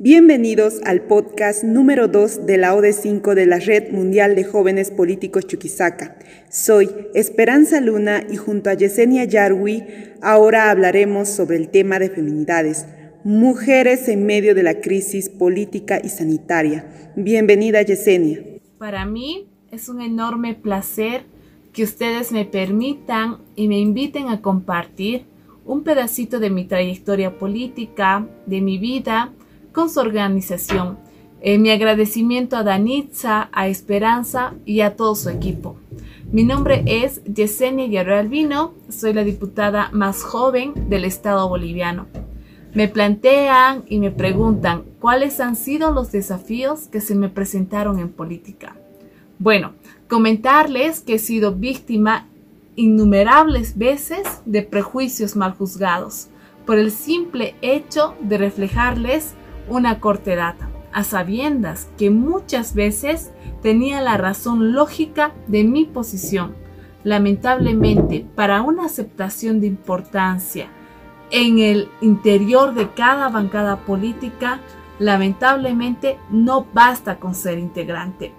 Bienvenidos al podcast número 2 de la OD5 de la Red Mundial de Jóvenes Políticos Chuquisaca. Soy Esperanza Luna y junto a Yesenia Yarwi ahora hablaremos sobre el tema de feminidades, mujeres en medio de la crisis política y sanitaria. Bienvenida Yesenia. Para mí es un enorme placer que ustedes me permitan y me inviten a compartir un pedacito de mi trayectoria política, de mi vida, con su organización. Eh, mi agradecimiento a Danitza, a Esperanza y a todo su equipo. Mi nombre es Yesenia Guerrero Albino, soy la diputada más joven del Estado boliviano. Me plantean y me preguntan cuáles han sido los desafíos que se me presentaron en política. Bueno, comentarles que he sido víctima innumerables veces de prejuicios mal juzgados por el simple hecho de reflejarles una corta edad, a sabiendas que muchas veces tenía la razón lógica de mi posición. Lamentablemente, para una aceptación de importancia en el interior de cada bancada política, lamentablemente no basta con ser integrante,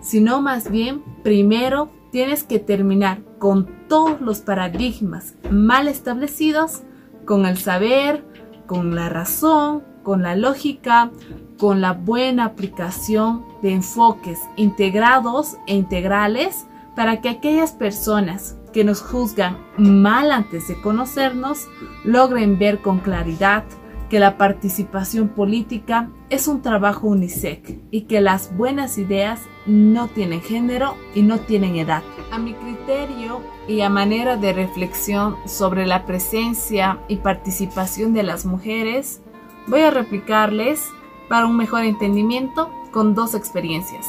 sino más bien primero tienes que terminar con todos los paradigmas mal establecidos, con el saber, con la razón, con la lógica, con la buena aplicación de enfoques integrados e integrales para que aquellas personas que nos juzgan mal antes de conocernos logren ver con claridad que la participación política es un trabajo UNICEF y que las buenas ideas no tienen género y no tienen edad. A mi criterio y a manera de reflexión sobre la presencia y participación de las mujeres, voy a replicarles para un mejor entendimiento con dos experiencias.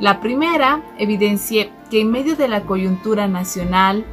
La primera evidencié que en medio de la coyuntura nacional,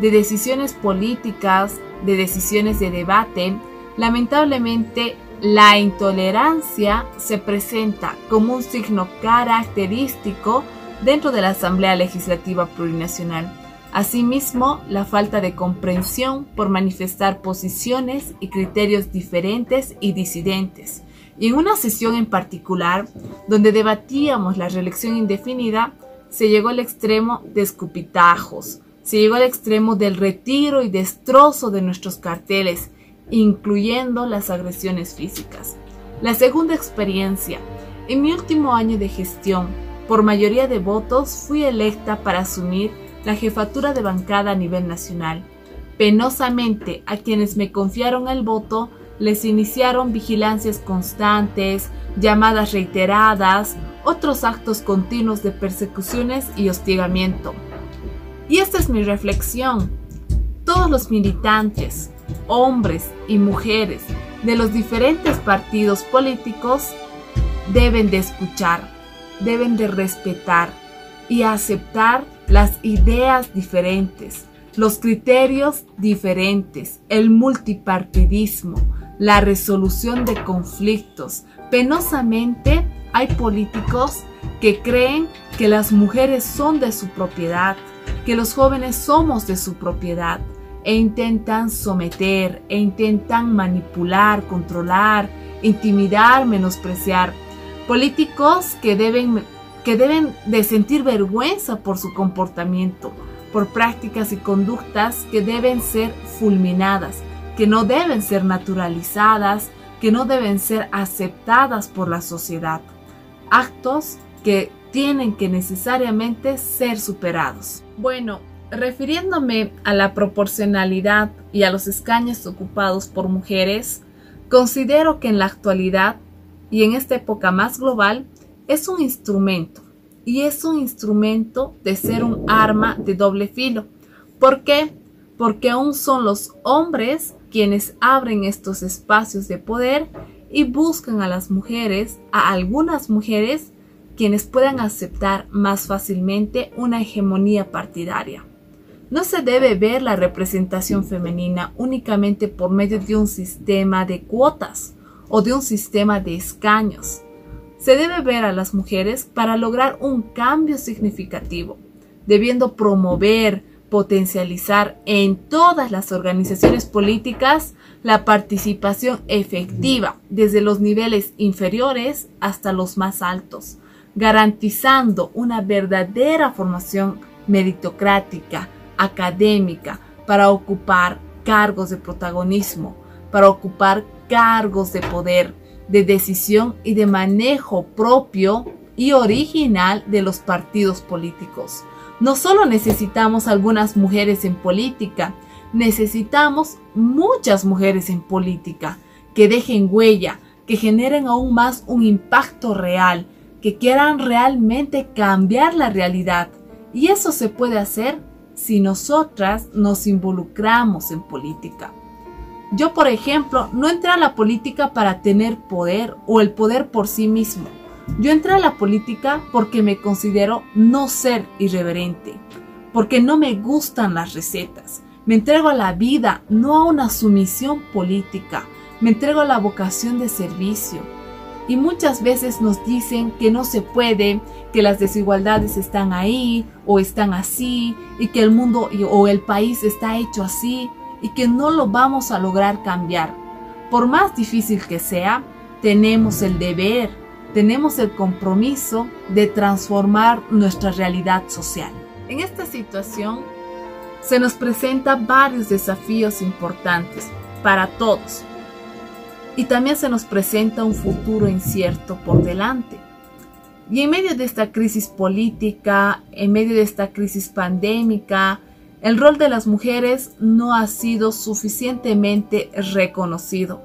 de decisiones políticas, de decisiones de debate, lamentablemente la intolerancia se presenta como un signo característico dentro de la Asamblea Legislativa Plurinacional Asimismo, la falta de comprensión por manifestar posiciones y criterios diferentes y disidentes. Y en una sesión en particular, donde debatíamos la reelección indefinida, se llegó al extremo de escupitajos, se llegó al extremo del retiro y destrozo de nuestros carteles, incluyendo las agresiones físicas. La segunda experiencia, en mi último año de gestión, por mayoría de votos fui electa para asumir la jefatura de bancada a nivel nacional. Penosamente, a quienes me confiaron el voto les iniciaron vigilancias constantes, llamadas reiteradas, otros actos continuos de persecuciones y hostigamiento. Y esta es mi reflexión. Todos los militantes, hombres y mujeres de los diferentes partidos políticos deben de escuchar, deben de respetar y aceptar las ideas diferentes, los criterios diferentes, el multipartidismo, la resolución de conflictos. Penosamente hay políticos que creen que las mujeres son de su propiedad, que los jóvenes somos de su propiedad e intentan someter, e intentan manipular, controlar, intimidar, menospreciar. Políticos que deben que deben de sentir vergüenza por su comportamiento, por prácticas y conductas que deben ser fulminadas, que no deben ser naturalizadas, que no deben ser aceptadas por la sociedad. Actos que tienen que necesariamente ser superados. Bueno, refiriéndome a la proporcionalidad y a los escaños ocupados por mujeres, considero que en la actualidad y en esta época más global, es un instrumento y es un instrumento de ser un arma de doble filo. ¿Por qué? Porque aún son los hombres quienes abren estos espacios de poder y buscan a las mujeres, a algunas mujeres, quienes puedan aceptar más fácilmente una hegemonía partidaria. No se debe ver la representación femenina únicamente por medio de un sistema de cuotas o de un sistema de escaños se debe ver a las mujeres para lograr un cambio significativo, debiendo promover, potencializar en todas las organizaciones políticas la participación efectiva desde los niveles inferiores hasta los más altos, garantizando una verdadera formación meritocrática, académica, para ocupar cargos de protagonismo, para ocupar cargos de poder, de decisión y de manejo propio y original de los partidos políticos. No solo necesitamos algunas mujeres en política, necesitamos muchas mujeres en política que dejen huella, que generen aún más un impacto real, que quieran realmente cambiar la realidad. Y eso se puede hacer si nosotras nos involucramos en política. Yo, por ejemplo, no entré a la política para tener poder o el poder por sí mismo. Yo entré a la política porque me considero no ser irreverente, porque no me gustan las recetas. Me entrego a la vida, no a una sumisión política. Me entrego a la vocación de servicio. Y muchas veces nos dicen que no se puede, que las desigualdades están ahí o están así, y que el mundo o el país está hecho así, y que no lo vamos a lograr cambiar. Por más difícil que sea, tenemos el deber, tenemos el compromiso de transformar nuestra realidad social. En esta situación se nos presentan varios desafíos importantes para todos y también se nos presenta un futuro incierto por delante. Y en medio de esta crisis política, en medio de esta crisis pandémica, el rol de las mujeres no ha sido suficientemente reconocido.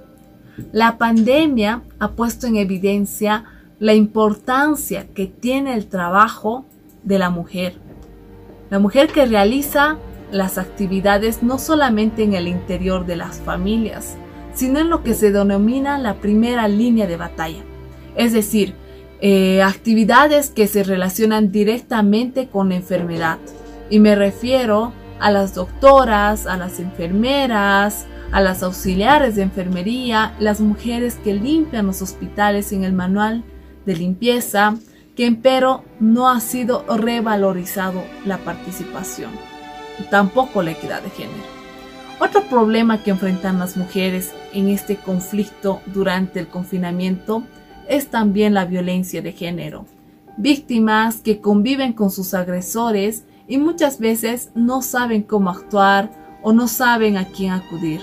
La pandemia ha puesto en evidencia la importancia que tiene el trabajo de la mujer. La mujer que realiza las actividades no solamente en el interior de las familias, sino en lo que se denomina la primera línea de batalla. Es decir, eh, actividades que se relacionan directamente con la enfermedad. Y me refiero a las doctoras, a las enfermeras, a las auxiliares de enfermería, las mujeres que limpian los hospitales en el manual de limpieza, que empero no ha sido revalorizado la participación tampoco la equidad de género. Otro problema que enfrentan las mujeres en este conflicto durante el confinamiento es también la violencia de género. Víctimas que conviven con sus agresores y muchas veces no saben cómo actuar o no saben a quién acudir.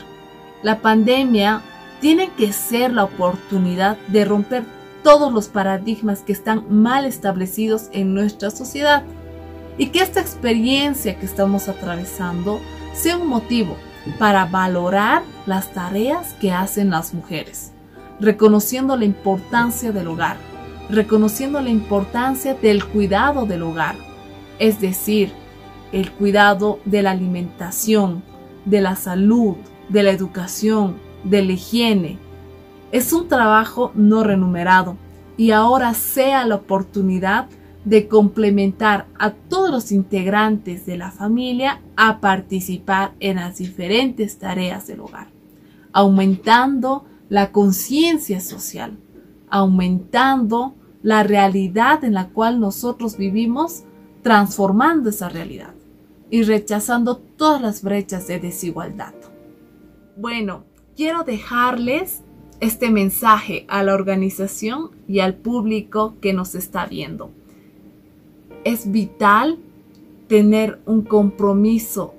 La pandemia tiene que ser la oportunidad de romper todos los paradigmas que están mal establecidos en nuestra sociedad y que esta experiencia que estamos atravesando sea un motivo para valorar las tareas que hacen las mujeres, reconociendo la importancia del hogar, reconociendo la importancia del cuidado del hogar, es decir, el cuidado de la alimentación, de la salud, de la educación, de la higiene. Es un trabajo no remunerado y ahora sea la oportunidad de complementar a todos los integrantes de la familia a participar en las diferentes tareas del hogar, aumentando la conciencia social, aumentando la realidad en la cual nosotros vivimos, transformando esa realidad y rechazando todas las brechas de desigualdad. Bueno, quiero dejarles este mensaje a la organización y al público que nos está viendo es vital tener un compromiso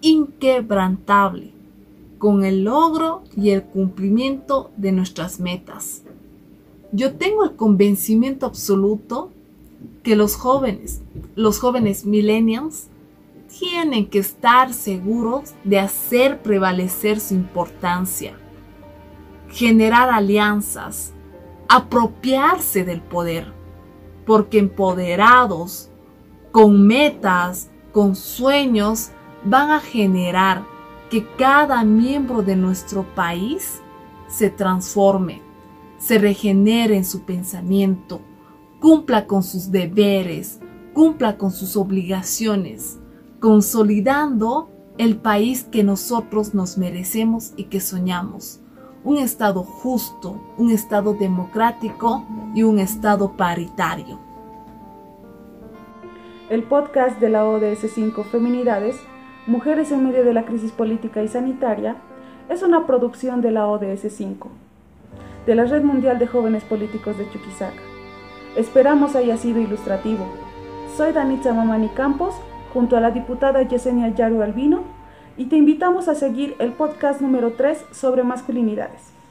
inquebrantable con el logro y el cumplimiento de nuestras metas. Yo tengo el convencimiento absoluto que los jóvenes, los jóvenes millennials, tienen que estar seguros de hacer prevalecer su importancia, generar alianzas, apropiarse del poder porque empoderados, con metas, con sueños, van a generar que cada miembro de nuestro país se transforme, se regenere en su pensamiento, cumpla con sus deberes, cumpla con sus obligaciones, consolidando el país que nosotros nos merecemos y que soñamos un Estado justo, un Estado democrático y un Estado paritario. El podcast de la ODS 5 Feminidades, Mujeres en medio de la crisis política y sanitaria, es una producción de la ODS 5, de la Red Mundial de Jóvenes Políticos de Chuquisaca. Esperamos haya sido ilustrativo. Soy Danitza Mamani Campos, junto a la diputada Yesenia Yaru Albino, y te invitamos a seguir el podcast número 3 sobre masculinidades.